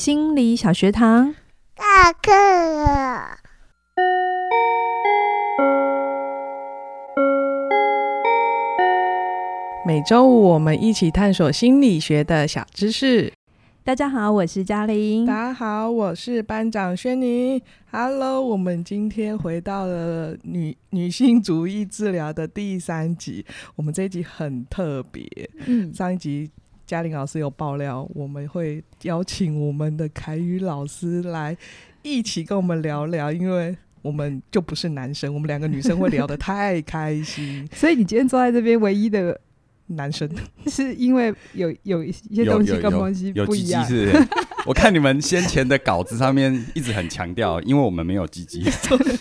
心理小学堂，下课了。每周五我们一起探索心理学的小知识。大家好，我是嘉玲。大家好，我是班长轩宁。Hello，我们今天回到了女女性主义治疗的第三集。我们这一集很特别。嗯，上一集嘉玲老师有爆料，我们会邀请我们的凯宇老师来一起跟我们聊聊，因为我们就不是男生，我们两个女生会聊得太开心。所以你今天坐在这边唯一的。男生 是因为有有一些东西跟东西不一样？我看你们先前的稿子上面一直很强调，因为我们没有鸡鸡，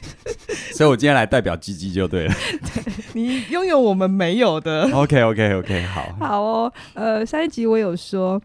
所以我今天来代表鸡鸡就对了。对，你拥有我们没有的。OK OK OK，好，好哦。呃，上一集我有说，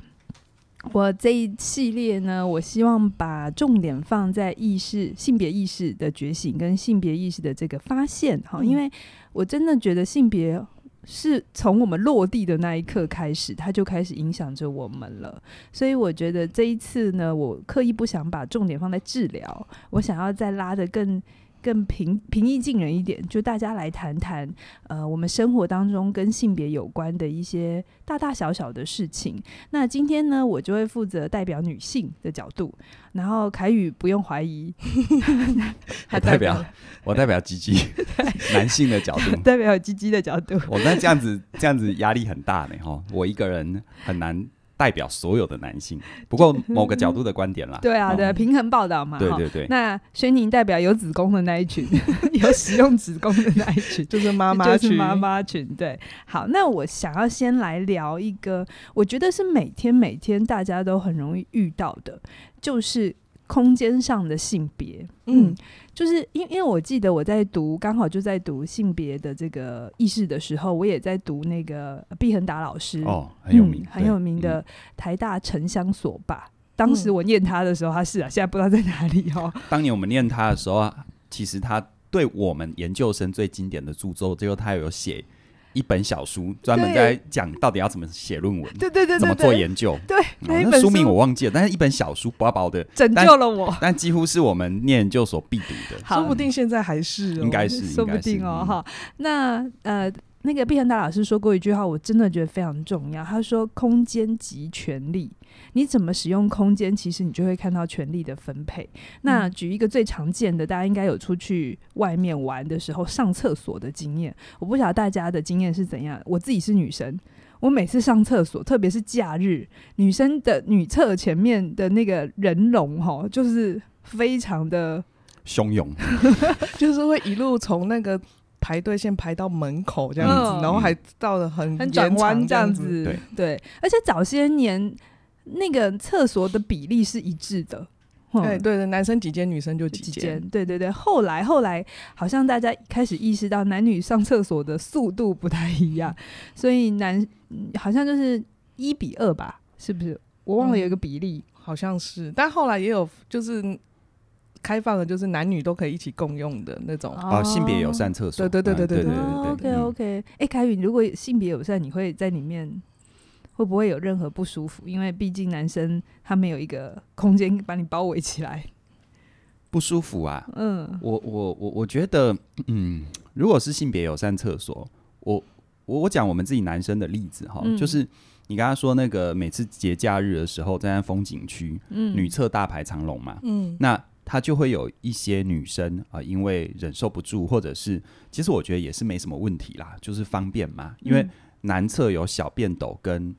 我这一系列呢，我希望把重点放在意识、性别意识的觉醒跟性别意识的这个发现。哈，因为我真的觉得性别。是从我们落地的那一刻开始，它就开始影响着我们了。所以我觉得这一次呢，我刻意不想把重点放在治疗，我想要再拉得更。更平平易近人一点，就大家来谈谈，呃，我们生活当中跟性别有关的一些大大小小的事情。那今天呢，我就会负责代表女性的角度，然后凯宇不用怀疑，还代表我代表鸡鸡，男性的角度，代表鸡鸡的角度。我那这样子这样子压力很大呢，哈，我一个人很难。代表所有的男性，不过 某个角度的观点啦。对啊，对，平衡报道嘛。对对对。那轩宁代表有子宫的那一群，有使用子宫的那一群，就是妈妈群，就是妈妈群。对，好，那我想要先来聊一个，我觉得是每天每天大家都很容易遇到的，就是。空间上的性别，嗯，就是因因为我记得我在读，刚好就在读性别的这个意识的时候，我也在读那个毕恒达老师哦，很有名，嗯、很有名的台大城乡所吧。当时我念他的时候，他是啊，现在不知道在哪里哦。当年我们念他的时候啊，其实他对我们研究生最经典的著作，最后他有写。一本小书专门在讲到底要怎么写论文，对对对，怎么做研究，对，那书名我忘记了，但是一本小书薄薄的，拯救了我，但几乎是我们念研究所必读的，说不定现在还是，应该是，说不定哦，哈，那呃。那个毕恒达老师说过一句话，我真的觉得非常重要。他说：“空间即权力，你怎么使用空间，其实你就会看到权力的分配。”那举一个最常见的，大家应该有出去外面玩的时候上厕所的经验。我不晓得大家的经验是怎样。我自己是女生，我每次上厕所，特别是假日，女生的女厕前面的那个人龙，哈，就是非常的汹涌，就是会一路从那个。排队先排到门口这样子，嗯、然后还到了很很转弯这样子，对对。而且早些年那个厕所的比例是一致的，对对对，男生几间，女生就几间，对对对。后来后来好像大家开始意识到男女上厕所的速度不太一样，所以男好像就是一比二吧，是不是？我忘了有一个比例，嗯、好像是。但后来也有就是。开放的，就是男女都可以一起共用的那种啊，性别友善厕所。对对对对对对对。OK OK，哎，凯宇，如果性别友善，你会在里面会不会有任何不舒服？因为毕竟男生他没有一个空间把你包围起来，不舒服啊。嗯，我我我我觉得，嗯，如果是性别友善厕所，我我我讲我们自己男生的例子哈，嗯、就是你刚刚说那个每次节假日的时候，在那风景区，嗯，女厕大排长龙嘛，嗯，那。他就会有一些女生啊、呃，因为忍受不住，或者是其实我觉得也是没什么问题啦，就是方便嘛。因为男厕有小便斗跟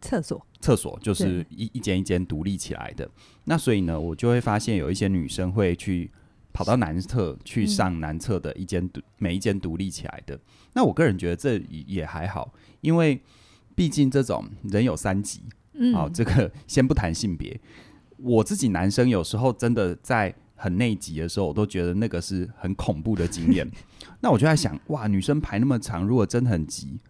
厕所，厕所就是一一间一间独立起来的。那所以呢，我就会发现有一些女生会去跑到男厕去上男厕的一间独、嗯、每一间独立起来的。那我个人觉得这也还好，因为毕竟这种人有三急，嗯，好、哦，这个先不谈性别。我自己男生有时候真的在很内急的时候，我都觉得那个是很恐怖的经验。那我就在想，哇，女生排那么长，如果真的很急，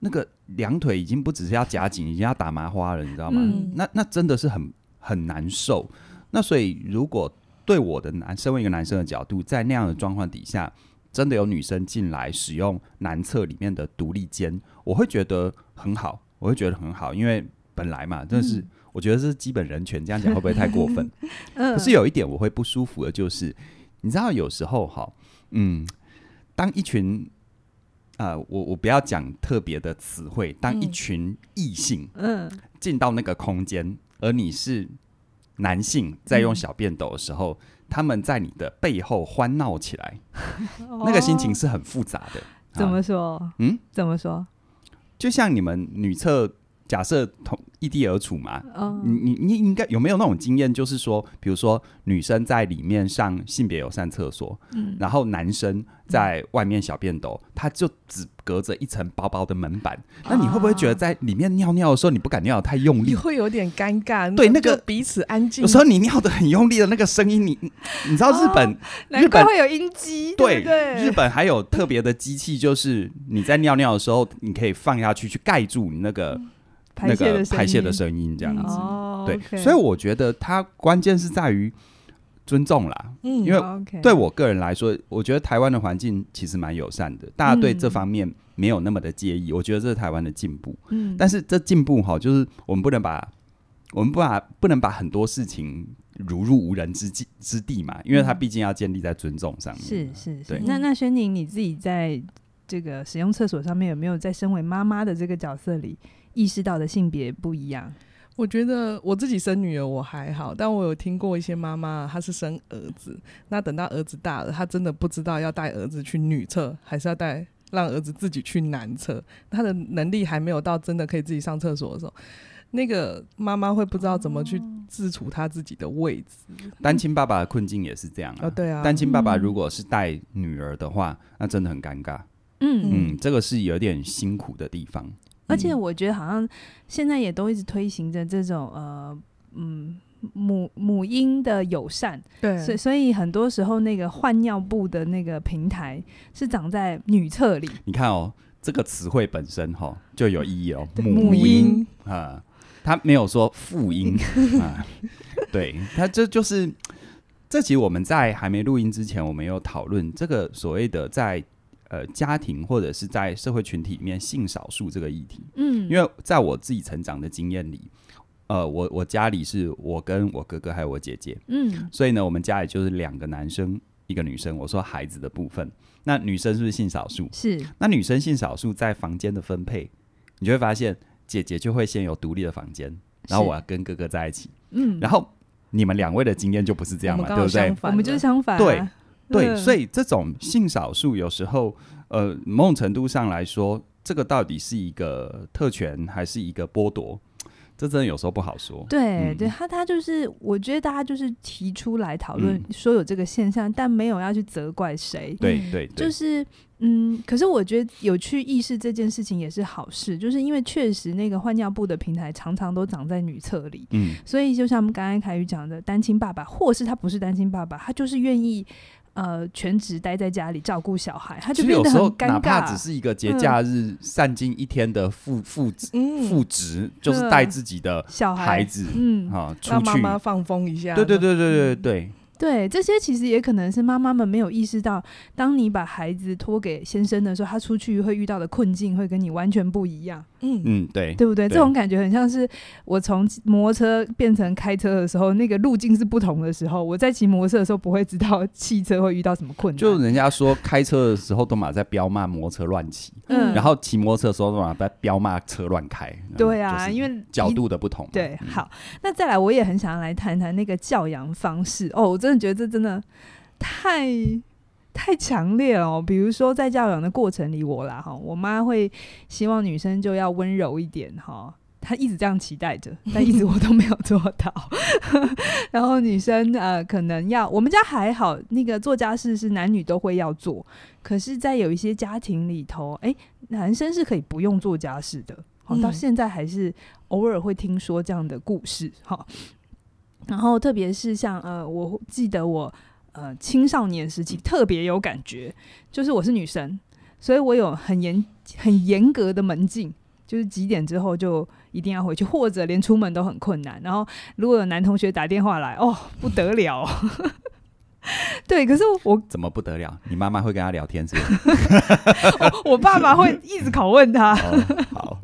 那个两腿已经不只是要夹紧，已经要打麻花了，你知道吗？嗯、那那真的是很很难受。那所以，如果对我的男，身为一个男生的角度，在那样的状况底下，真的有女生进来使用男厕里面的独立间，我会觉得很好，我会觉得很好，因为本来嘛，真的是。嗯我觉得这是基本人权，这样讲会不会太过分？嗯，可是有一点我会不舒服的，就是你知道，有时候哈，嗯，当一群啊、呃，我我不要讲特别的词汇，当一群异性嗯进到那个空间，而你是男性在用小便斗的时候，嗯、他们在你的背后欢闹起来，那个心情是很复杂的。怎么说？嗯，怎么说？就像你们女厕。假设同异地而处嘛，嗯、你你你应该有没有那种经验？就是说，比如说女生在里面上性别友善厕所，嗯，然后男生在外面小便斗，嗯、他就只隔着一层薄薄的门板。啊、那你会不会觉得在里面尿尿的时候，你不敢尿得太用力？你会有点尴尬。对，那个彼此安静。有时候你尿的很用力的那个声音，你你知道日本，哦、日本会有音机，对，对，对日本还有特别的机器，就是你在尿尿的时候，你可以放下去去盖住你那个。嗯那个排泄的声音这样子，嗯、对，哦 okay、所以我觉得它关键是在于尊重啦。嗯，因为对我个人来说，我觉得台湾的环境其实蛮友善的，大家对这方面没有那么的介意。嗯、我觉得这是台湾的进步。嗯，但是这进步哈，就是我们不能把我们不把不能把很多事情如入无人之境之地嘛，因为它毕竟要建立在尊重上面。是是是。那那轩宁你自己在这个使用厕所上面有没有在身为妈妈的这个角色里？意识到的性别不一样，我觉得我自己生女儿我还好，但我有听过一些妈妈，她是生儿子，那等到儿子大了，她真的不知道要带儿子去女厕，还是要带让儿子自己去男厕，她的能力还没有到真的可以自己上厕所的时候，那个妈妈会不知道怎么去自处她自己的位置。单亲爸爸的困境也是这样啊，哦、对啊，单亲爸爸如果是带女儿的话，那真的很尴尬。嗯嗯，这个是有点辛苦的地方。而且我觉得好像现在也都一直推行着这种呃嗯母母婴的友善，对，所以所以很多时候那个换尿布的那个平台是长在女厕里。你看哦，这个词汇本身哈、哦、就有意义哦，母婴啊，他没有说父婴 啊，对他这就是这集我们在还没录音之前，我们有讨论这个所谓的在。呃，家庭或者是在社会群体里面，性少数这个议题，嗯，因为在我自己成长的经验里，呃，我我家里是我跟我哥哥还有我姐姐，嗯，所以呢，我们家里就是两个男生一个女生。我说孩子的部分，那女生是不是性少数？是。那女生性少数在房间的分配，你就会发现姐姐就会先有独立的房间，然后我要跟哥哥在一起，嗯，然后你们两位的经验就不是这样嘛，对不对？我们就是相反，对。对，所以这种性少数有时候，呃，某种程度上来说，这个到底是一个特权还是一个剥夺？这真的有时候不好说。对，嗯、对他，他就是，我觉得大家就是提出来讨论，说有这个现象，嗯、但没有要去责怪谁。对对，对就是，嗯，可是我觉得有去意识这件事情也是好事，就是因为确实那个换尿布的平台常常都长在女厕里，嗯，所以就像我们刚刚凯宇讲的，单亲爸爸，或是他不是单亲爸爸，他就是愿意。呃，全职待在家里照顾小孩，他就变得很尴尬。哪怕只是一个节假日散尽一天的副副职副职，就是带自己的小孩子，嗯，啊，出去让妈妈放风一下。对对对对对对。对，这些其实也可能是妈妈们没有意识到，当你把孩子托给先生的时候，他出去会遇到的困境会跟你完全不一样。嗯嗯，对，对不对？这种感觉很像是我从摩托车变成开车的时候，那个路径是不同的时候，我在骑摩托车的时候不会知道 汽车会遇到什么困难。就人家说开车的时候都马在飙骂摩托车乱骑，嗯，然后骑摩托车的时候都马在飙骂车乱开。对啊，因为角度的不同。对，好，那再来，我也很想要来谈谈那个教养方式哦，我真的觉得这真的太太强烈了哦。比如说，在教养的过程里，我啦哈，我妈会希望女生就要温柔一点哈，她一直这样期待着，但一直我都没有做到。然后女生呃，可能要我们家还好，那个做家事是男女都会要做，可是，在有一些家庭里头，哎，男生是可以不用做家事的。好，到现在还是偶尔会听说这样的故事哈。然后，特别是像呃，我记得我呃青少年时期特别有感觉，就是我是女生，所以我有很严很严格的门禁，就是几点之后就一定要回去，或者连出门都很困难。然后，如果有男同学打电话来，哦，不得了。对，可是我怎么不得了？你妈妈会跟他聊天是不是？我，我爸爸会一直拷问他。哦、好，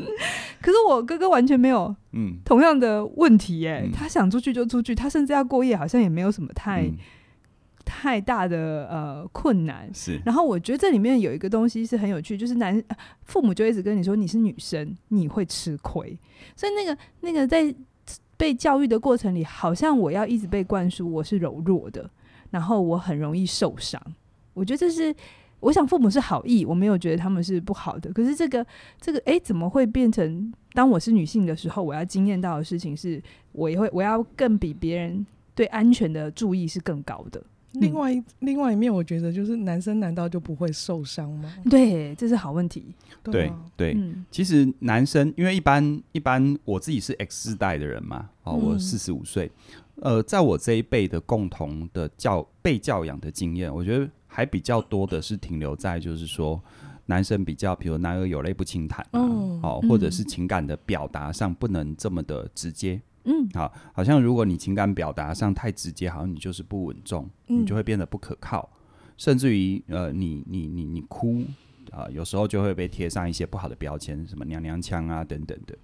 可是我哥哥完全没有嗯，同样的问题、欸，哎、嗯，他想出去就出去，他甚至要过夜，好像也没有什么太、嗯、太大的呃困难。是。然后我觉得这里面有一个东西是很有趣，就是男父母就一直跟你说你是女生，你会吃亏，所以那个那个在被教育的过程里，好像我要一直被灌输我是柔弱的，然后我很容易受伤。我觉得这是。我想父母是好意，我没有觉得他们是不好的。可是这个这个，哎，怎么会变成当我是女性的时候，我要经验到的事情是，我也会我要更比别人对安全的注意是更高的。另外一另外一面，我觉得就是男生难道就不会受伤吗？对，这是好问题。对对、嗯，其实男生因为一般一般，我自己是 X 世代的人嘛，哦，我四十五岁，呃，在我这一辈的共同的教被教养的经验，我觉得。还比较多的是停留在，就是说，男生比较，比如男儿有泪不轻弹、啊，哦，哦，或者是情感的表达上不能这么的直接，嗯，好，好像如果你情感表达上太直接，好像你就是不稳重，你就会变得不可靠，嗯、甚至于，呃，你你你你哭啊、呃，有时候就会被贴上一些不好的标签，什么娘娘腔啊等等的，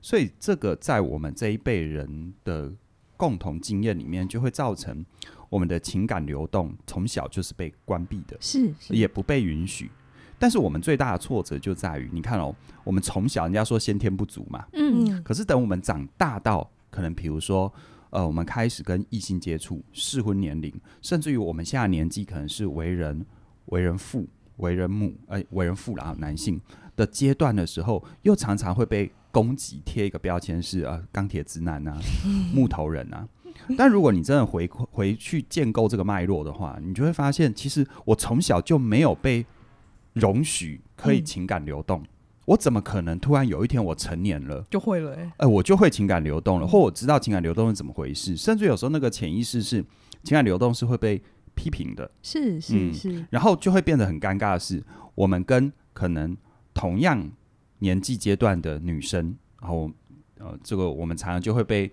所以这个在我们这一辈人的共同经验里面，就会造成。我们的情感流动从小就是被关闭的，是，是。也不被允许。但是我们最大的挫折就在于，你看哦，我们从小人家说先天不足嘛，嗯，可是等我们长大到可能比如说，呃，我们开始跟异性接触，适婚年龄，甚至于我们现在年纪可能是为人为人父、为人母，呃，为人父啦，男性的阶段的时候，又常常会被攻击，贴一个标签是呃钢铁直男啊，木头人啊。但如果你真的回回去建构这个脉络的话，你就会发现，其实我从小就没有被容许可以情感流动。嗯、我怎么可能突然有一天我成年了就会了、欸？哎，呃，我就会情感流动了，或我知道情感流动是怎么回事。甚至有时候那个潜意识是情感流动是会被批评的，是是是、嗯，然后就会变得很尴尬的是，我们跟可能同样年纪阶段的女生，然后呃，这个我们常常就会被。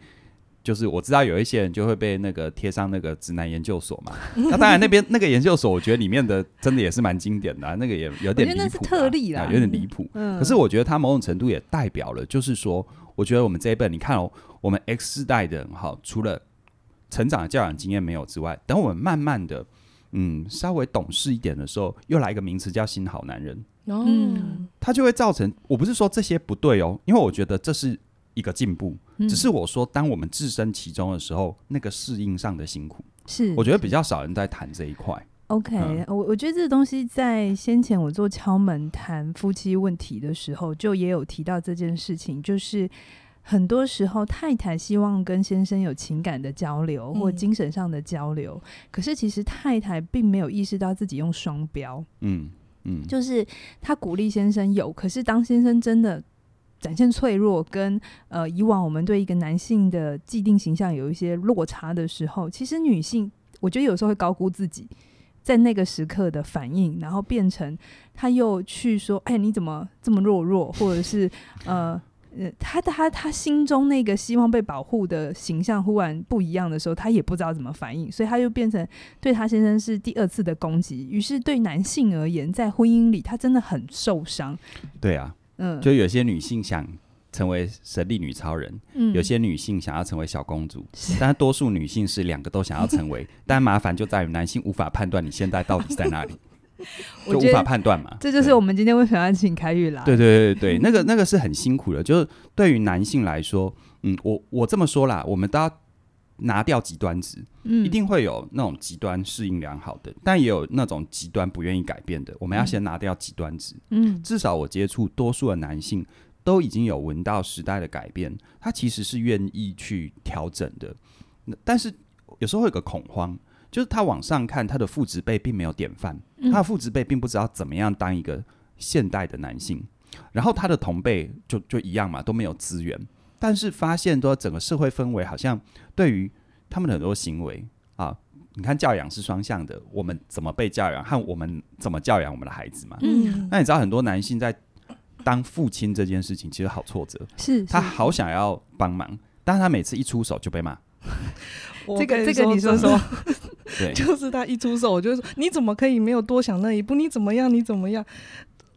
就是我知道有一些人就会被那个贴上那个直男研究所嘛，那当然那边那个研究所，我觉得里面的真的也是蛮经典的、啊，那个也有点离谱、啊，那是特例啦，有点离谱。嗯，可是我觉得它某种程度也代表了，就是说，我觉得我们这一辈，你看哦，我们 X 世代的人哈，除了成长的教养经验没有之外，等我们慢慢的嗯稍微懂事一点的时候，又来一个名词叫新好男人，嗯，它就会造成，我不是说这些不对哦，因为我觉得这是。一个进步，只是我说，当我们置身其中的时候，嗯、那个适应上的辛苦，是。我觉得比较少人在谈这一块。OK，我、嗯、我觉得这个东西在先前我做敲门谈夫妻问题的时候，就也有提到这件事情，就是很多时候太太希望跟先生有情感的交流或精神上的交流，嗯、可是其实太太并没有意识到自己用双标，嗯嗯，就是他鼓励先生有，可是当先生真的。展现脆弱跟呃以往我们对一个男性的既定形象有一些落差的时候，其实女性我觉得有时候会高估自己在那个时刻的反应，然后变成他又去说：“哎，你怎么这么弱弱？”或者是呃 呃，他他他心中那个希望被保护的形象忽然不一样的时候，他也不知道怎么反应，所以他又变成对他先生是第二次的攻击。于是对男性而言，在婚姻里他真的很受伤。对啊。嗯，就有些女性想成为神力女超人，嗯，有些女性想要成为小公主，但多数女性是两个都想要成为，但麻烦就在于男性无法判断你现在到底在哪里，就无法判断嘛。这就是我们今天为什么要请凯宇来。对对对对，那个那个是很辛苦的，就是对于男性来说，嗯，我我这么说啦，我们都要。拿掉极端值，嗯，一定会有那种极端适应良好的，但也有那种极端不愿意改变的。我们要先拿掉极端值，嗯，至少我接触多数的男性都已经有闻到时代的改变，他其实是愿意去调整的。但是有时候会有个恐慌，就是他往上看，他的父职辈并没有典范，他的父职辈并不知道怎么样当一个现代的男性，然后他的同辈就就一样嘛，都没有资源。但是发现说整个社会氛围好像对于他们的很多行为啊，你看教养是双向的，我们怎么被教养和我们怎么教养我们的孩子嘛。嗯。那你知道很多男性在当父亲这件事情其实好挫折，是，是他好想要帮忙，但是他每次一出手就被骂。这个这个你说说，对，就是他一出手我就说你怎么可以没有多想那一步？你怎么样？你怎么样？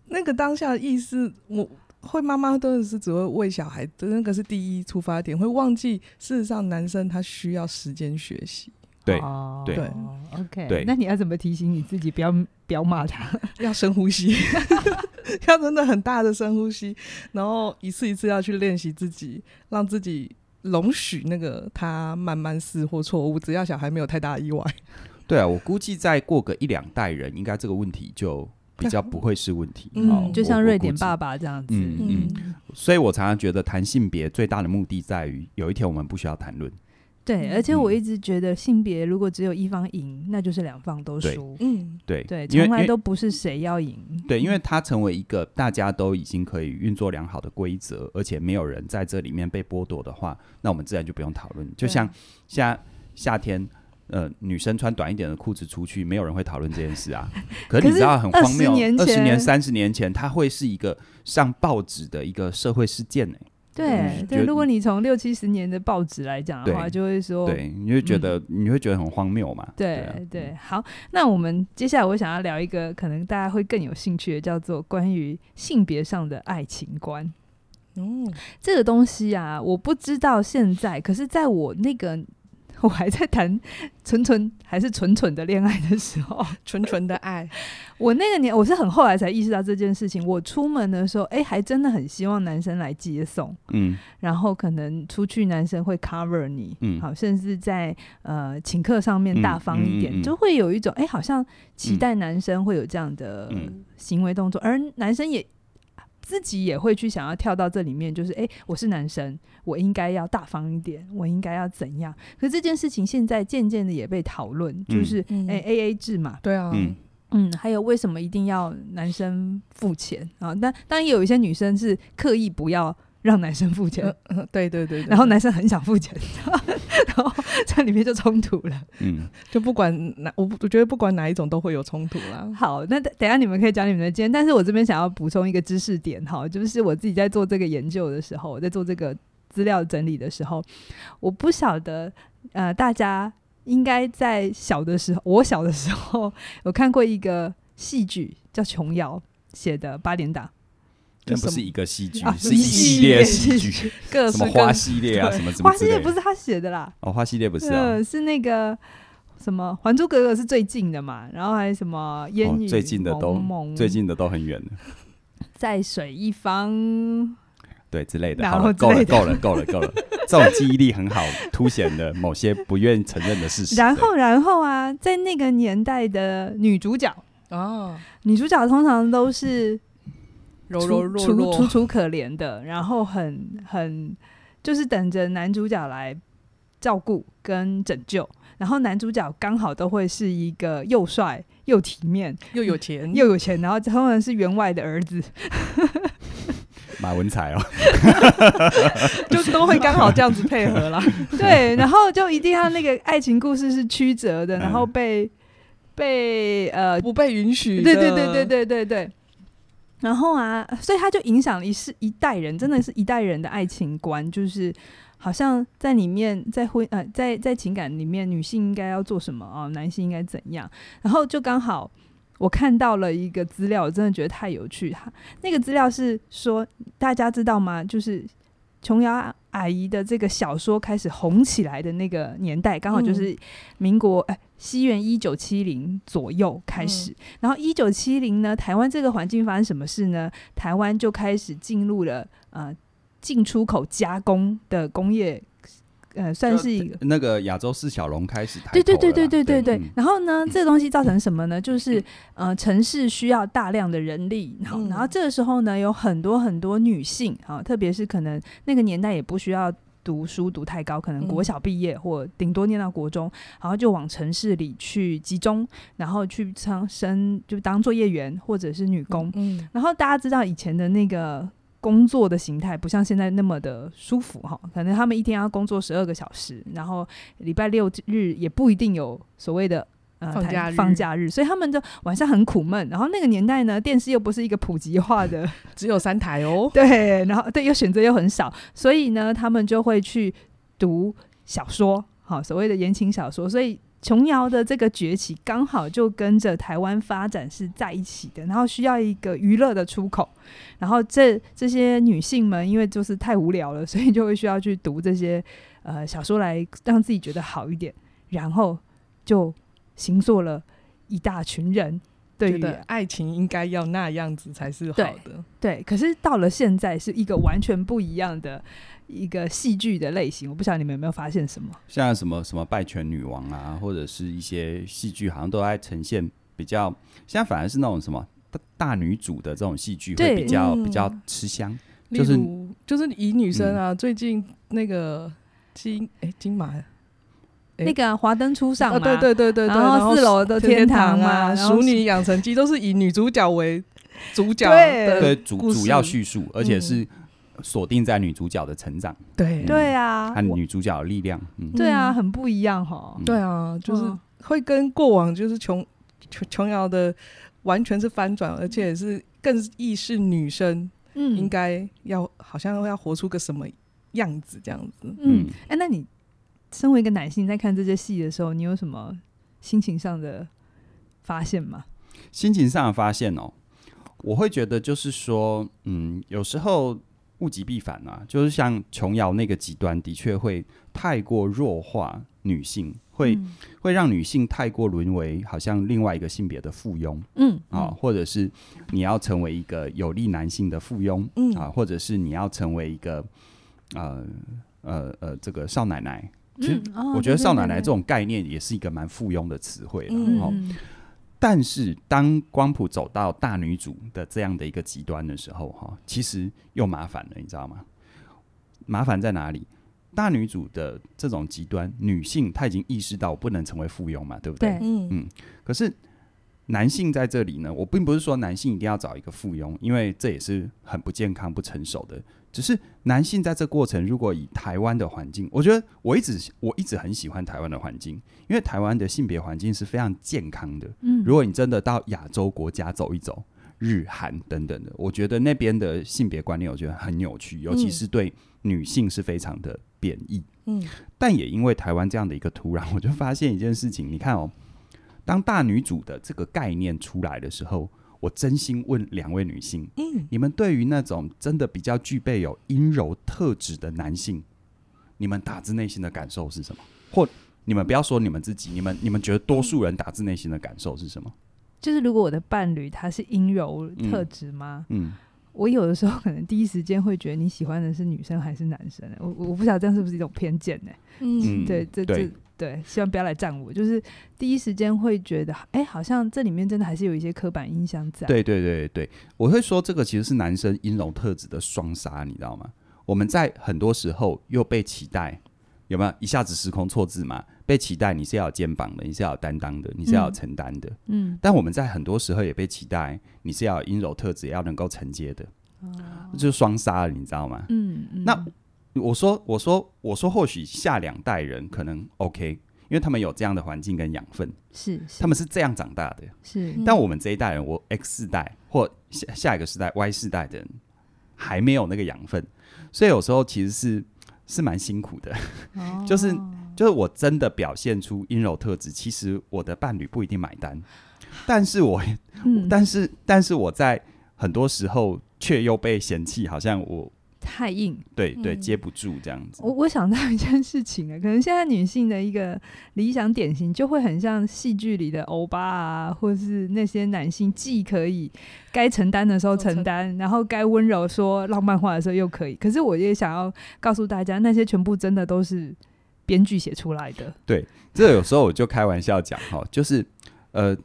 那个当下的意思我。会妈妈都是只会喂小孩，那个是第一出发点，会忘记事实上男生他需要时间学习。对、哦、对，OK，对，那你要怎么提醒你自己不要不要骂他？要深呼吸，要真的很大的深呼吸，然后一次一次要去练习自己，让自己容许那个他慢慢试或错误，只要小孩没有太大的意外。对啊，我估计再过个一两代人，应该这个问题就比较不会是问题。嗯，哦、就像瑞典爸爸这样子。嗯嗯，所以我常常觉得谈性别最大的目的在于，有一天我们不需要谈论。对，而且我一直觉得性别如果只有一方赢，那就是两方都输。嗯，对对，从来都不是谁要赢。对，因为它成为一个大家都已经可以运作良好的规则，而且没有人在这里面被剥夺的话，那我们自然就不用讨论。就像夏夏天，呃，女生穿短一点的裤子出去，没有人会讨论这件事啊。可是你知道很荒谬，二十年、三十年前，它会是一个上报纸的一个社会事件呢、欸。对、嗯、对，如果你从六七十年的报纸来讲的话，就会说，对，你会觉得、嗯、你会觉得很荒谬嘛？对对、啊、对，好，那我们接下来我想要聊一个可能大家会更有兴趣的，叫做关于性别上的爱情观。嗯，这个东西啊，我不知道现在，可是在我那个。我还在谈纯纯还是纯纯的恋爱的时候，纯纯的爱。我那个年，我是很后来才意识到这件事情。我出门的时候，哎、欸，还真的很希望男生来接送，嗯，然后可能出去男生会 cover 你，嗯，好，甚至在呃请客上面大方一点，嗯嗯嗯、就会有一种哎、欸，好像期待男生会有这样的行为动作，而男生也。自己也会去想要跳到这里面，就是哎、欸，我是男生，我应该要大方一点，我应该要怎样？可是这件事情现在渐渐的也被讨论，就是哎、嗯欸、A A 制嘛，对啊，嗯，嗯，还有为什么一定要男生付钱啊？但当然也有一些女生是刻意不要。让男生付钱，嗯，对对对，对，然后男生很想付钱，然后在里面就冲突了。嗯，就不管哪，我我觉得不管哪一种都会有冲突啦。好，那等一下你们可以讲你们的经验，但是我这边想要补充一个知识点，哈，就是我自己在做这个研究的时候，我在做这个资料整理的时候，我不晓得，呃，大家应该在小的时候，我小的时候有看过一个戏剧叫琼瑶写的八点档。那不是一个戏剧，是一系列戏剧，各什么花系列啊，什么什么。花系列不是他写的啦。哦，花系列不是啊，是那个什么《还珠格格》是最近的嘛，然后还有什么烟雨最近的都最近的都很远了，在水一方，对之类的。好了，够了，够了，够了，够了。这种记忆力很好，凸显了某些不愿意承认的事实。然后，然后啊，在那个年代的女主角哦，女主角通常都是。柔柔弱弱、楚楚可怜的，然后很很就是等着男主角来照顾跟拯救，然后男主角刚好都会是一个又帅又体面又有 钱又有钱，然后通常是员外的儿子，马文才哦，就都会刚好这样子配合啦。对，然后就一定要那个爱情故事是曲折的，然后被被呃不被允许，对对对对对对对。然后啊，所以他就影响了一世一代人，真的是一代人的爱情观，就是好像在里面，在婚呃，在在情感里面，女性应该要做什么啊，男性应该怎样？然后就刚好我看到了一个资料，我真的觉得太有趣哈。那个资料是说，大家知道吗？就是。琼瑶阿姨的这个小说开始红起来的那个年代，刚好就是民国哎、嗯，西元一九七零左右开始。嗯、然后一九七零呢，台湾这个环境发生什么事呢？台湾就开始进入了呃进出口加工的工业。呃，算是一个那个亚洲四小龙开始。对对对对对对对。对然后呢，这个东西造成什么呢？就是呃，城市需要大量的人力，好，然后这个时候呢，有很多很多女性，啊，特别是可能那个年代也不需要读书读太高，可能国小毕业或顶多念到国中，然后就往城市里去集中，然后去当生就当作业员或者是女工。嗯。然后大家知道以前的那个。工作的形态不像现在那么的舒服哈，可能他们一天要工作十二个小时，然后礼拜六日也不一定有所谓的呃放假日，放假日，所以他们的晚上很苦闷。然后那个年代呢，电视又不是一个普及化的，只有三台哦。对，然后对，又选择又很少，所以呢，他们就会去读小说，好，所谓的言情小说。所以琼瑶的这个崛起刚好就跟着台湾发展是在一起的，然后需要一个娱乐的出口，然后这这些女性们因为就是太无聊了，所以就会需要去读这些呃小说来让自己觉得好一点，然后就形塑了一大群人。对的爱情应该要那样子才是好的，对。对，可是到了现在是一个完全不一样的一个戏剧的类型。我不晓得你们有没有发现什么？像什么什么败犬女王啊，或者是一些戏剧，好像都在呈现比较。现在反而是那种什么大女主的这种戏剧会比较、嗯、比较吃香。就是就是以女生啊，嗯、最近那个金哎、欸、金马。那个华灯初上嘛，对对对对，然后四楼的天堂嘛，《熟女养成记》都是以女主角为主角的，对主主要叙述，而且是锁定在女主角的成长，对。对啊，和女主角的力量，嗯，对啊，很不一样哈，对啊，就是会跟过往就是琼琼琼瑶的完全是翻转，而且是更意识女生，嗯，应该要好像要活出个什么样子这样子，嗯，哎，那你。身为一个男性，在看这些戏的时候，你有什么心情上的发现吗？心情上的发现哦，我会觉得就是说，嗯，有时候物极必反啊，就是像琼瑶那个极端，的确会太过弱化女性，会、嗯、会让女性太过沦为好像另外一个性别的附庸，嗯啊，或者是你要成为一个有利男性的附庸，嗯啊，或者是你要成为一个呃呃呃这个少奶奶。其实，我觉得“少奶奶”这种概念也是一个蛮附庸的词汇了。嗯、哦，但是当光谱走到大女主的这样的一个极端的时候，哈、哦，其实又麻烦了，你知道吗？麻烦在哪里？大女主的这种极端，女性她已经意识到我不能成为附庸嘛，对不对？对嗯，嗯。可是男性在这里呢，我并不是说男性一定要找一个附庸，因为这也是很不健康、不成熟的。只是男性在这过程，如果以台湾的环境，我觉得我一直我一直很喜欢台湾的环境，因为台湾的性别环境是非常健康的。嗯，如果你真的到亚洲国家走一走，日韩等等的，我觉得那边的性别观念我觉得很扭曲，尤其是对女性是非常的贬义。嗯，但也因为台湾这样的一个土壤，我就发现一件事情，你看哦，当大女主的这个概念出来的时候。我真心问两位女性，嗯，你们对于那种真的比较具备有阴柔特质的男性，你们打自内心的感受是什么？或你们不要说你们自己，你们你们觉得多数人打自内心的感受是什么？就是如果我的伴侣他是阴柔特质吗？嗯，嗯，我有的时候可能第一时间会觉得你喜欢的是女生还是男生？我我不晓得这样是不是一种偏见呢？嗯，对，这这。对，希望不要来赞我。就是第一时间会觉得，哎，好像这里面真的还是有一些刻板印象在。对对对对，我会说这个其实是男生阴柔特质的双杀，你知道吗？我们在很多时候又被期待，有没有一下子时空错字嘛？被期待你是要有肩膀的，你是要有担当的，你是要有承担的。嗯。但我们在很多时候也被期待你是要有阴柔特质，也要能够承接的。哦。就是双杀了，你知道吗？嗯嗯。那。我说，我说，我说，或许下两代人可能 OK，因为他们有这样的环境跟养分，是，是他们是这样长大的，是。但我们这一代人，我 X 世代或下下一个世代 Y 世代的人，还没有那个养分，所以有时候其实是是蛮辛苦的，哦、就是就是我真的表现出阴柔特质，其实我的伴侣不一定买单，但是我，嗯、但是但是我在很多时候却又被嫌弃，好像我。太硬，对对，接不住这样子。我我想到一件事情啊，可能现在女性的一个理想典型，就会很像戏剧里的欧巴啊，或是那些男性，既可以该承担的时候承担，然后该温柔说浪漫话的时候又可以。可是我也想要告诉大家，那些全部真的都是编剧写出来的。对，这有时候我就开玩笑讲哈，就是呃，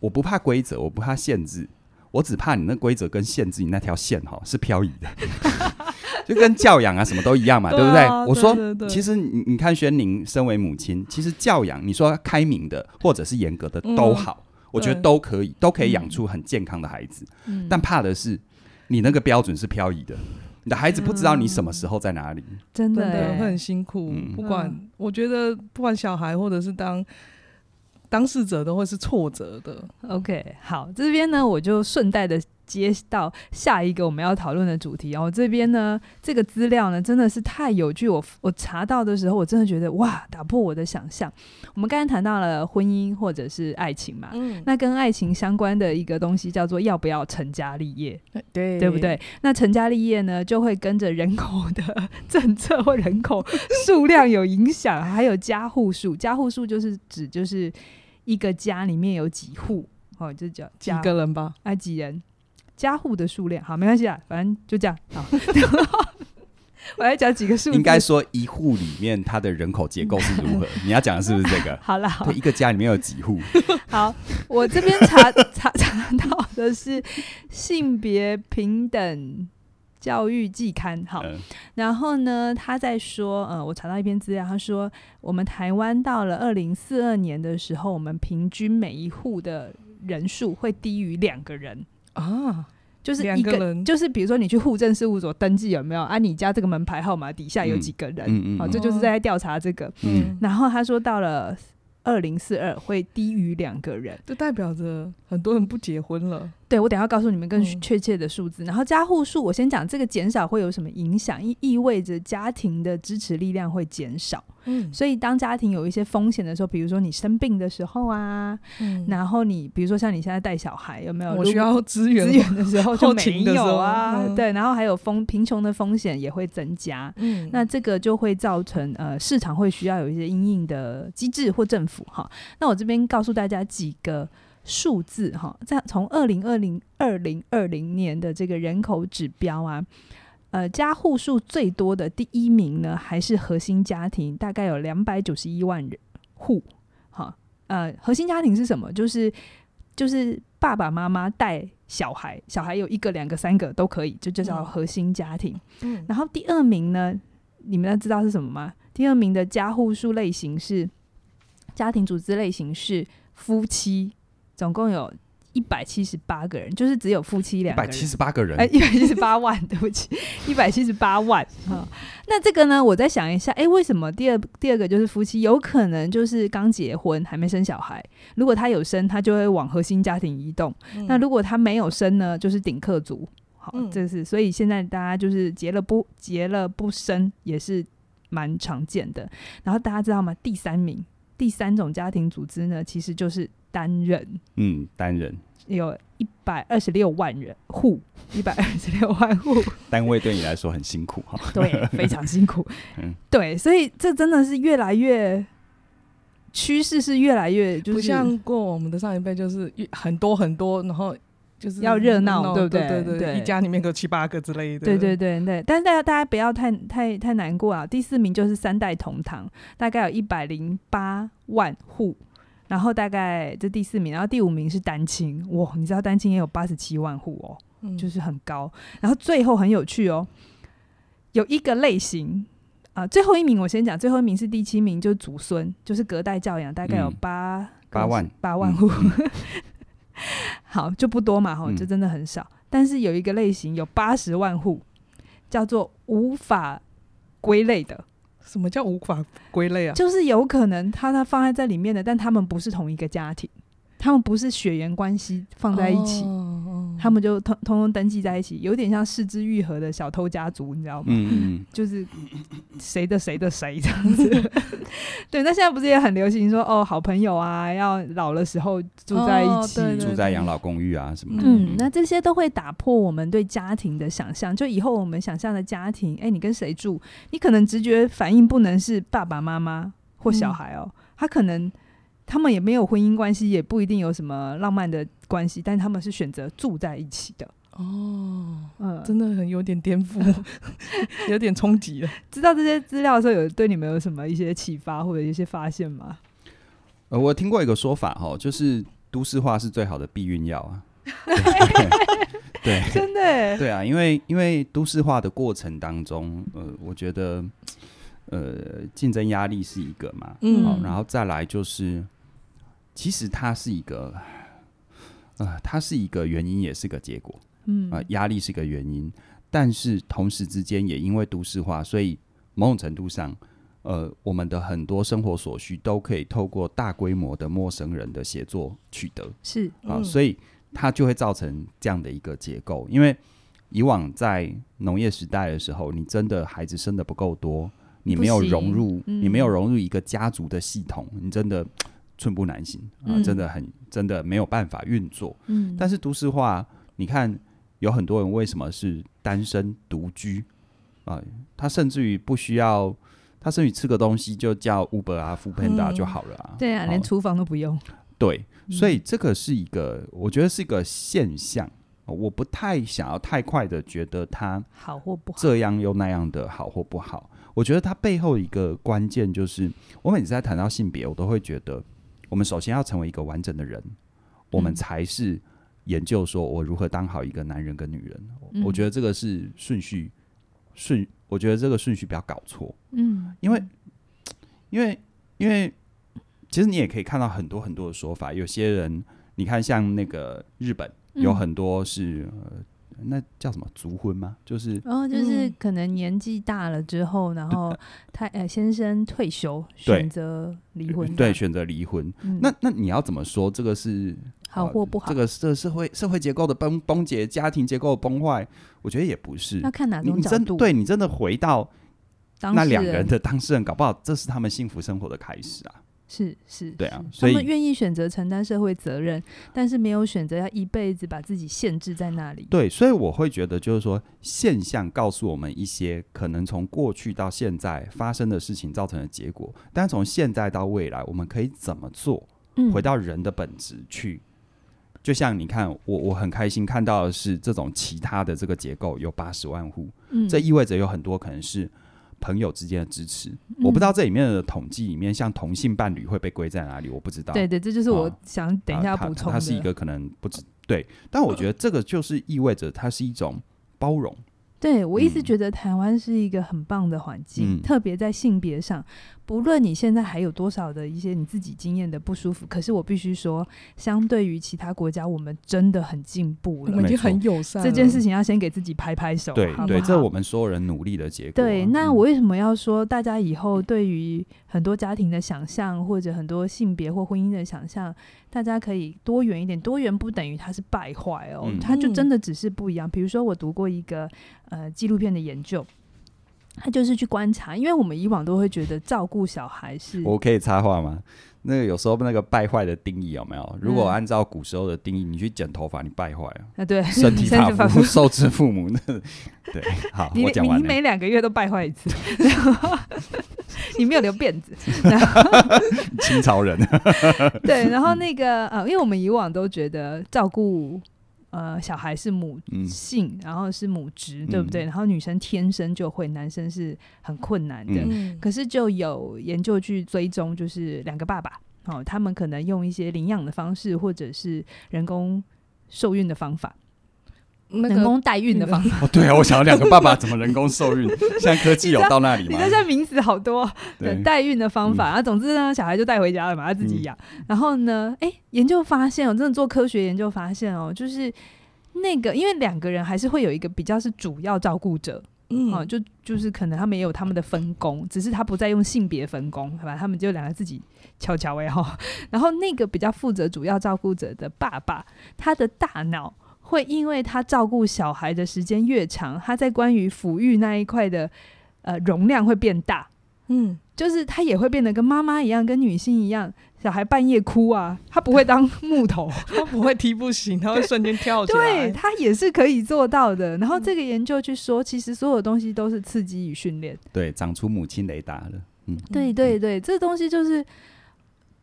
我不怕规则，我不怕限制。我只怕你那规则跟限制，你那条线哈是漂移的，就跟教养啊什么都一样嘛，对不对？我说，其实你你看，轩宁身为母亲，其实教养你说开明的或者是严格的都好，我觉得都可以，都可以养出很健康的孩子。但怕的是你那个标准是漂移的，你的孩子不知道你什么时候在哪里，真的会很辛苦。不管我觉得，不管小孩或者是当。当事者都会是挫折的。OK，好，这边呢，我就顺带的接到下一个我们要讨论的主题。然后这边呢，这个资料呢真的是太有趣。我我查到的时候，我真的觉得哇，打破我的想象。我们刚才谈到了婚姻或者是爱情嘛，嗯，那跟爱情相关的一个东西叫做要不要成家立业，对对不对？那成家立业呢，就会跟着人口的政策或人口数量有影响，还有家户数。家户数就是指就是一个家里面有几户。哦，就叫几个人吧？哎、啊，几人？家户的数量好，没关系啊，反正就这样。好，我来讲几个数字。应该说一户里面它的人口结构是如何？你要讲的是不是这个？好了，好，一个家里面有几户？好，我这边查查查到的是性别平等教育季刊。好，嗯、然后呢，他在说，呃，我查到一篇资料，他说，我们台湾到了二零四二年的时候，我们平均每一户的人数会低于两个人啊，就是一个，人就是比如说你去户政事务所登记有没有啊？你家这个门牌号码底下有几个人？好、嗯嗯嗯哦，这就是在调查这个。嗯，然后他说到了二零四二会低于两个人，这代表着很多人不结婚了。对，我等一下告诉你们更确切的数字。嗯、然后家户数，我先讲这个减少会有什么影响，意意味着家庭的支持力量会减少。嗯，所以当家庭有一些风险的时候，比如说你生病的时候啊，嗯，然后你比如说像你现在带小孩，有没有我需要资源资源的时候就没有啊？嗯、对，然后还有风贫穷的风险也会增加。嗯，那这个就会造成呃市场会需要有一些因应的机制或政府哈。那我这边告诉大家几个。数字哈，在从二零二零二零二零年的这个人口指标啊，呃，家户数最多的第一名呢，还是核心家庭，大概有两百九十一万人户。哈，呃，核心家庭是什么？就是就是爸爸妈妈带小孩，小孩有一个、两个、三个都可以，就就叫核心家庭。嗯，然后第二名呢，你们要知道是什么吗？第二名的家户数类型是家庭组织类型是夫妻。总共有一百七十八个人，就是只有夫妻两个人。一百七十八个人，哎，一百七十八万，对不起，一百七十八万。哈，那这个呢？我再想一下，哎，为什么第二第二个就是夫妻？有可能就是刚结婚还没生小孩。如果他有生，他就会往核心家庭移动。嗯、那如果他没有生呢？就是顶客族。好，嗯、这是所以现在大家就是结了不结了不生也是蛮常见的。然后大家知道吗？第三名，第三种家庭组织呢，其实就是。单人，嗯，单人。有一百二十六万人户，一百二十六万户，单位对你来说很辛苦哈，对，非常辛苦，嗯，对，所以这真的是越来越趋势是越来越，就是不像过我们的上一辈，就是很多很多，然后就是要热闹，对不对？对对对，一家里面有七八个之类的，对对对对。但是大家大家不要太太太难过啊！第四名就是三代同堂，大概有一百零八万户。然后大概这第四名，然后第五名是单亲，哇，你知道单亲也有八十七万户哦，嗯、就是很高。然后最后很有趣哦，有一个类型啊、呃，最后一名我先讲，最后一名是第七名，就是祖孙，就是隔代教养，大概有八、嗯、八万八万户，嗯、好就不多嘛，吼，就真的很少。嗯、但是有一个类型有八十万户，叫做无法归类的。什么叫无法归类啊？就是有可能他他放在这里面的，但他们不是同一个家庭，他们不是血缘关系放在一起。哦他们就通通通登记在一起，有点像四肢愈合的小偷家族，你知道吗？嗯，就是谁的谁的谁这样子。对，那现在不是也很流行说哦，好朋友啊，要老的时候住在一起，住在养老公寓啊什么的。嗯，那这些都会打破我们对家庭的想象。就以后我们想象的家庭，哎、欸，你跟谁住？你可能直觉反应不能是爸爸妈妈或小孩哦，嗯、他可能。他们也没有婚姻关系，也不一定有什么浪漫的关系，但他们是选择住在一起的。哦，嗯，真的很有点颠覆，有点冲击了。知道这些资料的时候，有对你们有什么一些启发或者一些发现吗？呃，我听过一个说法哈，就是都市化是最好的避孕药啊。对，真的，对啊，因为因为都市化的过程当中，呃，我觉得呃，竞争压力是一个嘛，嗯，哦，然后再来就是。其实它是一个，呃，它是一个原因，也是个结果。嗯，啊、呃，压力是个原因，但是同时之间也因为都市化，所以某种程度上，呃，我们的很多生活所需都可以透过大规模的陌生人的协作取得。是啊，所以它就会造成这样的一个结构。因为以往在农业时代的时候，你真的孩子生的不够多，你没有融入，嗯、你没有融入一个家族的系统，你真的寸步难行啊、呃！真的很真的没有办法运作。嗯，但是都市化，你看有很多人为什么是单身独居啊、呃？他甚至于不需要。他甚至吃个东西就叫 Uber 啊、Foodpanda 就好了啊。对啊，连厨房都不用。对，所以这个是一个，我觉得是一个现象。我不太想要太快的觉得它好或不好，这样又那样的好或不好。我觉得它背后一个关键就是，我每次在谈到性别，我都会觉得，我们首先要成为一个完整的人，我们才是研究说我如何当好一个男人跟女人。我觉得这个是顺序顺。我觉得这个顺序不要搞错，嗯，因为，因为，因为，其实你也可以看到很多很多的说法。有些人，你看，像那个日本，有很多是，嗯呃、那叫什么族婚吗？就是，哦，就是可能年纪大了之后，然后他呃先生退休，选择离婚，对，选择离婚。嗯、那那你要怎么说？这个是？好或不好，呃、这个社社会社会结构的崩崩解，家庭结构的崩坏，我觉得也不是。要看哪种角度。你真对你真的回到那两个人的当事人，搞不好这是他们幸福生活的开始啊。是是，对啊，所以他们愿意选择承担社会责任，但是没有选择要一辈子把自己限制在那里。对，所以我会觉得，就是说现象告诉我们一些可能从过去到现在发生的事情造成的结果，但从现在到未来，我们可以怎么做？回到人的本质去。就像你看，我我很开心看到的是这种其他的这个结构有八十万户，嗯，这意味着有很多可能是朋友之间的支持。嗯、我不知道这里面的统计里面，像同性伴侣会被归在哪里，我不知道。对对，这就是我想等一下补充的。它是一个可能不止对，但我觉得这个就是意味着它是一种包容。对，我一直觉得台湾是一个很棒的环境，嗯、特别在性别上，不论你现在还有多少的一些你自己经验的不舒服，可是我必须说，相对于其他国家，我们真的很进步了，我们已经很友善。这件事情要先给自己拍拍手，对好好对，这是我们所有人努力的结果。对，那我为什么要说大家以后对于很多家庭的想象，或者很多性别或婚姻的想象，大家可以多元一点？多元不等于它是败坏哦，嗯、它就真的只是不一样。比如说，我读过一个呃纪录片的研究。他就是去观察，因为我们以往都会觉得照顾小孩是。我可以插话吗？那个有时候那个败坏的定义有没有？如果按照古时候的定义，你去剪头发，你败坏了。啊，对，身体 发肤受之父母。那对，好，你我讲完。你每两个月都败坏一次，你没有留辫子。清朝人。对，然后那个呃，因为我们以往都觉得照顾。呃，小孩是母性，嗯、然后是母职，对不对？嗯、然后女生天生就会，男生是很困难的。嗯、可是就有研究去追踪，就是两个爸爸，哦，他们可能用一些领养的方式，或者是人工受孕的方法。人工代孕的方法哦，对啊，我想要两个爸爸怎么人工受孕？现在科技有到那里吗？你看现在名词好多，对，代孕的方法啊。总之呢，小孩就带回家了嘛，他自己养。然后呢，哎，研究发现哦，真的做科学研究发现哦，就是那个，因为两个人还是会有一个比较是主要照顾者，嗯，哦，就就是可能他们也有他们的分工，只是他不再用性别分工，好吧？他们就两个自己悄悄哎哈。然后那个比较负责主要照顾者的爸爸，他的大脑。会因为他照顾小孩的时间越长，他在关于抚育那一块的呃容量会变大，嗯，就是他也会变得跟妈妈一样，跟女性一样，小孩半夜哭啊，他不会当木头，他不会踢不行，他会瞬间跳起来，对，他也是可以做到的。然后这个研究去说，其实所有东西都是刺激与训练，对，长出母亲雷达了，嗯，对对对，这东西就是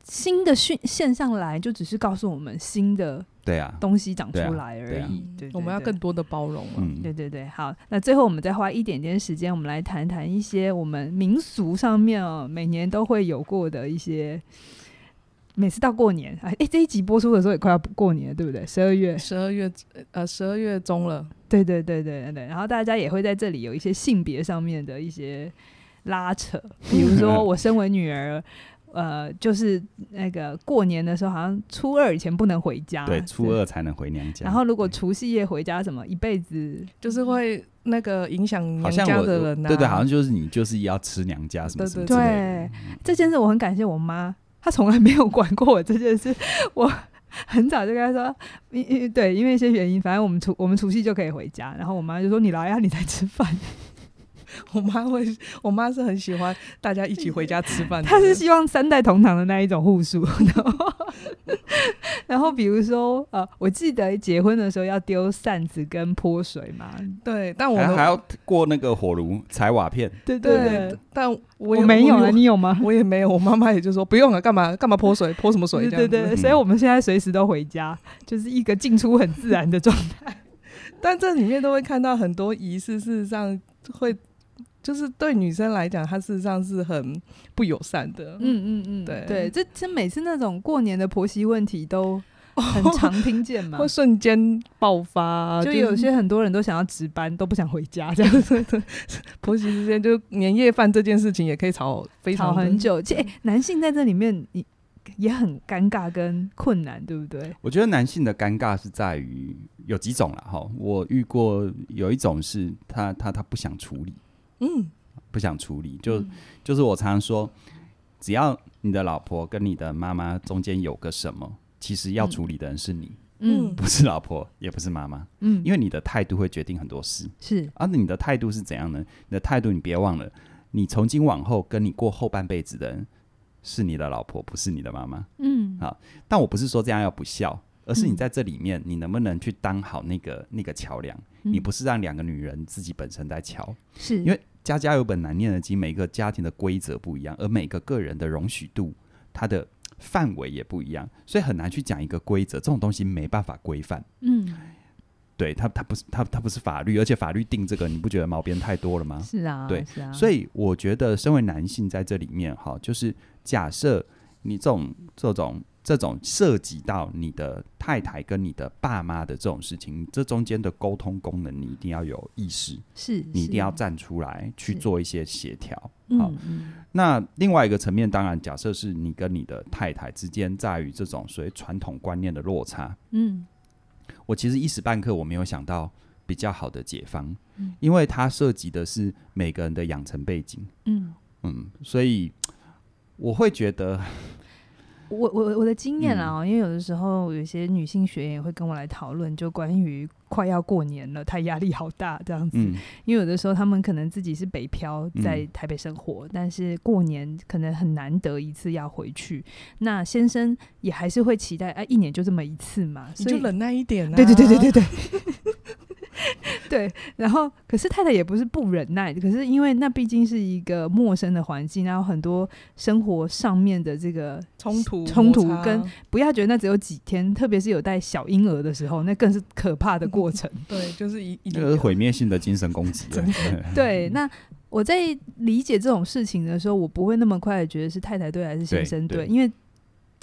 新的训现象来，就只是告诉我们新的。对啊，东西长出来而已。对，我们要更多的包容嘛。对对对，好，那最后我们再花一点点时间，我们来谈谈一些我们民俗上面哦，每年都会有过的一些。每次到过年，哎，这一集播出的时候也快要过年了，对不对？十二月，十二月，呃，十二月中了。对对对对对对。然后大家也会在这里有一些性别上面的一些拉扯，比如说 我身为女儿。呃，就是那个过年的时候，好像初二以前不能回家，对，初二才能回娘家。然后如果除夕夜回家，什么一辈子就是会那个影响娘家的人、啊，对对，好像就是你就是要吃娘家什么什么对，对，对，这件事我很感谢我妈，她从来没有管过我这件事。我很早就跟他说，因因对，因为一些原因，反正我们除我们除夕就可以回家。然后我妈就说：“你来呀，你在吃饭。”我妈会，我妈是很喜欢大家一起回家吃饭。她是希望三代同堂的那一种户数。然后，然后比如说，呃，我记得结婚的时候要丢扇子跟泼水嘛。对，但我们还，还要过那个火炉踩瓦片。对对对，但我，我没有啊，你有吗？我也没有。我妈妈也就说不用了，干嘛干嘛泼水，泼什么水？对对对，所以我们现在随时都回家，就是一个进出很自然的状态。但这里面都会看到很多仪式，事实上会。就是对女生来讲，她事实上是很不友善的。嗯嗯嗯，对对，这这每次那种过年的婆媳问题都很常听见嘛，会瞬间爆发。就有些很多人都想要值班，都不想回家这样子。婆媳之间就年夜饭这件事情也可以吵非常吵很久。其实、欸、男性在这里面也也很尴尬跟困难，对不对？我觉得男性的尴尬是在于有几种了哈。我遇过有一种是他他他不想处理。嗯，不想处理，就、嗯、就是我常常说，只要你的老婆跟你的妈妈中间有个什么，其实要处理的人是你，嗯，不是老婆，也不是妈妈，嗯，因为你的态度会决定很多事，是，而、啊、你的态度是怎样呢？你的态度，你别忘了，你从今往后跟你过后半辈子的人是你的老婆，不是你的妈妈，嗯，好，但我不是说这样要不孝，而是你在这里面，你能不能去当好那个那个桥梁？你不是让两个女人自己本身在桥，是因为家家有本难念的经，每个家庭的规则不一样，而每个个人的容许度，它的范围也不一样，所以很难去讲一个规则。这种东西没办法规范。嗯，对，它它不是它它不是法律，而且法律定这个，你不觉得毛边太多了吗？是啊，对，是啊。所以我觉得，身为男性在这里面，哈，就是假设你这种这种。这种涉及到你的太太跟你的爸妈的这种事情，这中间的沟通功能，你一定要有意识，是你一定要站出来去做一些协调。好，那另外一个层面，当然假设是你跟你的太太之间在于这种所谓传统观念的落差。嗯，我其实一时半刻我没有想到比较好的解方，嗯，因为它涉及的是每个人的养成背景。嗯嗯，所以我会觉得。我我我的经验啊、嗯，因为有的时候有些女性学员也会跟我来讨论，就关于快要过年了，她压力好大这样子、嗯。因为有的时候他们可能自己是北漂，在台北生活、嗯，但是过年可能很难得一次要回去。那先生也还是会期待，哎、啊，一年就这么一次嘛，所以就忍耐一点啊。对对对对对对。对，然后可是太太也不是不忍耐，可是因为那毕竟是一个陌生的环境，然后很多生活上面的这个冲突冲突跟不要觉得那只有几天，特别是有带小婴儿的时候，那更是可怕的过程。对，就是一一个是毁灭性的精神攻击。对，那我在理解这种事情的时候，我不会那么快的觉得是太太对还是先生对，因为。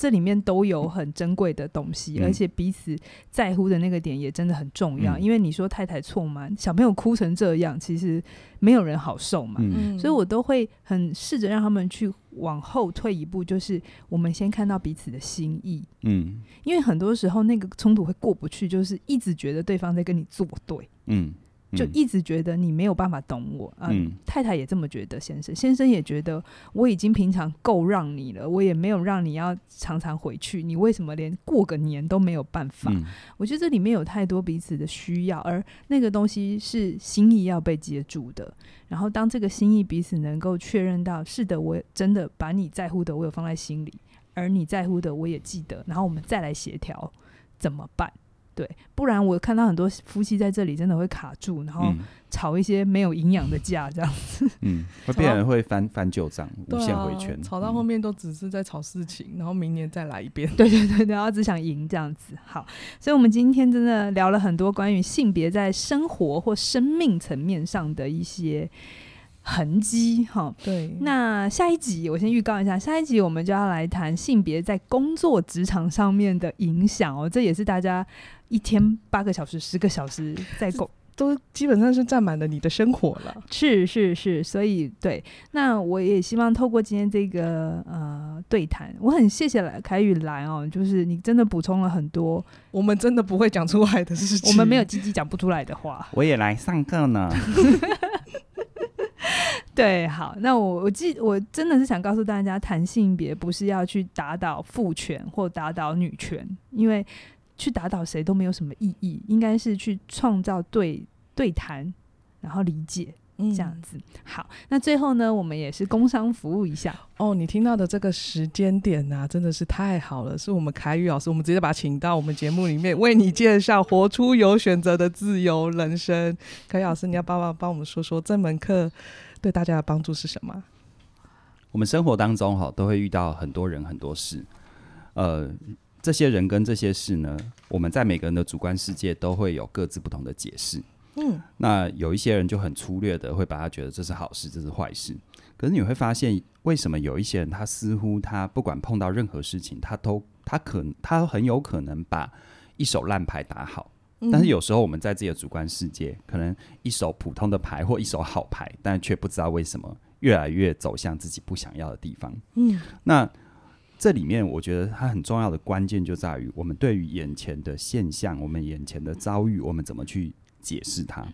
这里面都有很珍贵的东西，嗯，而且彼此在乎的那个点也真的很重要。嗯，因为你说太太错吗？小朋友哭成这样，其实没有人好受嘛。嗯，所以我都会很试着让他们去往后退一步，就是我们先看到彼此的心意。嗯，因为很多时候那个冲突会过不去，就是一直觉得对方在跟你作对。嗯。就一直觉得你没有办法懂我啊、嗯，太太也这么觉得，先生，先生也觉得我已经平常够让你了，我也没有让你要常常回去，你为什么连过个年都没有办法？嗯、我觉得这里面有太多彼此的需要，而那个东西是心意要被接住的。然后当这个心意彼此能够确认到，是的，我真的把你在乎的我有放在心里，而你在乎的我也记得，然后我们再来协调怎么办？对，不然我看到很多夫妻在这里真的会卡住，然后吵一些没有营养的架，这样子，嗯，会变成会翻翻旧账，无限回圈，吵到后面都只是在吵事情，嗯，然后明年再来一遍，对对 对，然后只想赢这样子。好，所以我们今天真的聊了很多关于性别在生活或生命层面上的一些。痕迹哈，对。那下一集我先预告一下，下一集我们就要来谈性别在工作职场上面的影响哦。这也是大家一天八个小时、十个小时在工，都基本上是占满了你的生活了。是是是，所以对。那我也希望透过今天这个呃对谈，我很谢谢来凯宇来哦，就是你真的补充了很多我们真的不会讲出来的事情，我们没有鸡鸡讲不出来的话。我也来上课呢。对，好，那我我记我真的是想告诉大家，谈性别不是要去打倒父权或打倒女权，因为去打倒谁都没有什么意义，应该是去创造对对谈，然后理解。这样子好，那最后呢，我们也是工商服务一下哦。你听到的这个时间点呢、啊，真的是太好了，是我们凯宇老师，我们直接把他请到我们节目里面，为你介绍活出有选择的自由人生。凯宇老师，你要帮帮帮我们说说这门课对大家的帮助是什么？我们生活当中哈都会遇到很多人很多事，呃，这些人跟这些事呢，我们在每个人的主观世界都会有各自不同的解释。嗯，那有一些人就很粗略的会把他觉得这是好事，这是坏事。可是你会发现，为什么有一些人他似乎他不管碰到任何事情，他都他可他很有可能把一手烂牌打好。但是有时候我们在自己的主观世界，可能一手普通的牌或一手好牌，但却不知道为什么越来越走向自己不想要的地方。嗯，那这里面我觉得它很重要的关键就在于我们对于眼前的现象，我们眼前的遭遇，我们怎么去。解释它，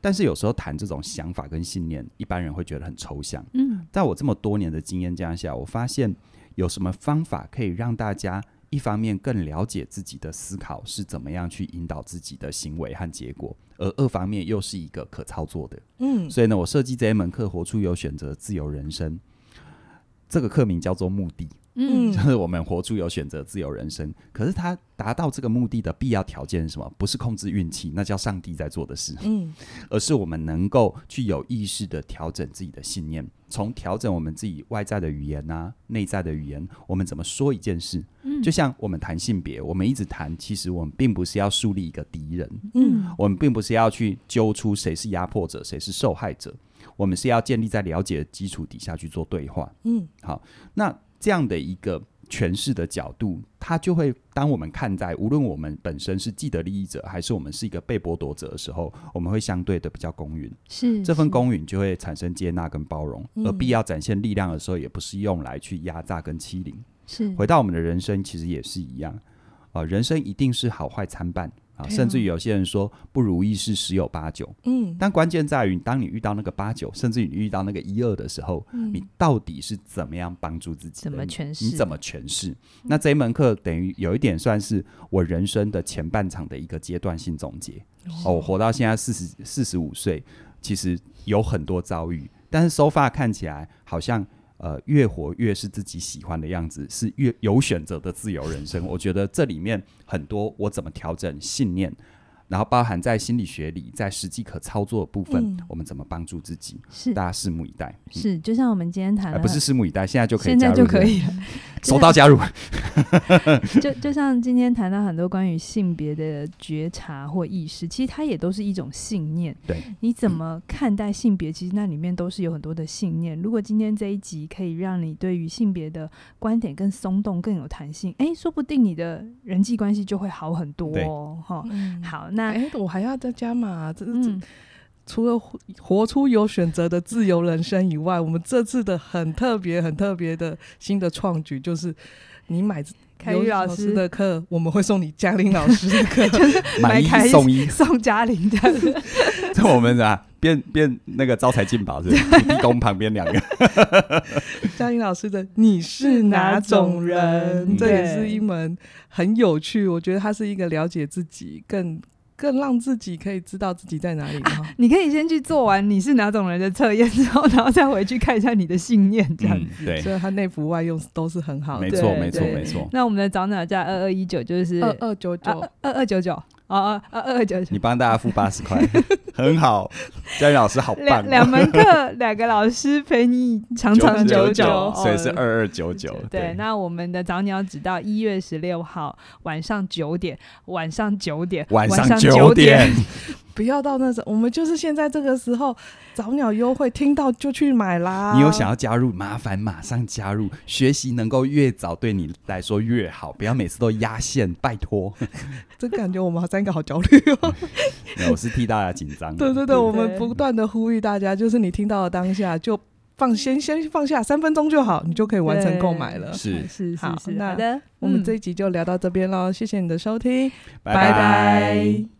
但是有时候谈这种想法跟信念，一般人会觉得很抽象。嗯，在我这么多年的经验这样下，我发现有什么方法可以让大家一方面更了解自己的思考是怎么样去引导自己的行为和结果，而二方面又是一个可操作的。嗯，所以呢，我设计这一门课，活出有选择自由人生，这个课名叫做目的。嗯，就是我们活出有选择自由人生。可是他达到这个目的的必要条件是什么？不是控制运气，那叫上帝在做的事。嗯，而是我们能够去有意识的调整自己的信念，从调整我们自己外在的语言啊，内在的语言，我们怎么说一件事？嗯，就像我们谈性别，我们一直谈，其实我们并不是要树立一个敌人。嗯，我们并不是要去揪出谁是压迫者，谁是受害者。我们是要建立在了解的基础底下去做对话。嗯，好，那。这样的一个诠释的角度，它就会当我们看待无论我们本身是既得利益者，还是我们是一个被剥夺者的时候，我们会相对的比较公允。是这份公允就会产生接纳跟包容，而必要展现力量的时候，也不是用来去压榨跟欺凌。是回到我们的人生，其实也是一样。啊、呃，人生一定是好坏参半。啊，甚至于有些人说不如意事十有八九，嗯，但关键在于，当你遇到那个八九，甚至于你遇到那个一二的时候，嗯，你到底是怎么样帮助自己？怎么诠释？你怎么诠释？那这一门课等于有一点算是我人生的前半场的一个阶段性总结。哦，我活到现在四十四十五岁，其实有很多遭遇，但是 so far 看起来好像。呃，越活越是自己喜欢的样子，是越有选择的自由人生。我觉得这里面很多，我怎么调整信念。然后包含在心理学里，在实际可操作的部分，嗯、我们怎么帮助自己？是大家拭目以待。是，就像我们今天谈的、呃，不是拭目以待，现在就可以，现在就可以了，手 到加入。就就像今天谈到很多关于性别的觉察或意识，其实它也都是一种信念。对，你怎么看待性别？其实那里面都是有很多的信念。如果今天这一集可以让你对于性别的观点更松动、更有弹性，哎，说不定你的人际关系就会好很多哦。哈，嗯、好。那哎，我还要再加码，这、嗯、除了活出有选择的自由人生以外，我们这次的很特别、很特别的新的创举，就是你买凯宇老师的课，我们会送你嘉玲老师的课，就 是买一送一送嘉玲这样子。这我们啊，变变那个招财进宝是土地宫旁边两个 嘉玲老师的，你是哪种人？这也是一门很有趣，我觉得它是一个了解自己更。更让自己可以知道自己在哪里。啊，你可以先去做完你是哪种人的测验之后，然后再回去看一下你的信念，这样子。嗯、对，所以它内服外用都是很好的。没错，没错，没错。那我们的早鸟价二二一九就是二二九九，二二九九。哦，哦二二九九，你帮大家付八十块，很好。嘉玲老师好棒，两两门课，两个老师陪你长长久久，所以是二二九九。对，那我们的早鸟只到一月十六号晚上九点，晚上九点，晚上九点。不要到那时候，我们就是现在这个时候早鸟优惠，听到就去买啦。你有想要加入，麻烦马上加入。学习能够越早对你来说越好，不要每次都压线，拜托。这感觉我们三个好焦虑哦。我是替大家紧张。对对对，我们不断的呼吁大家，就是你听到的当下就放先先放下三分钟就好，你就可以完成购买了。是是是好的，我们这一集就聊到这边喽，谢谢你的收听，拜拜。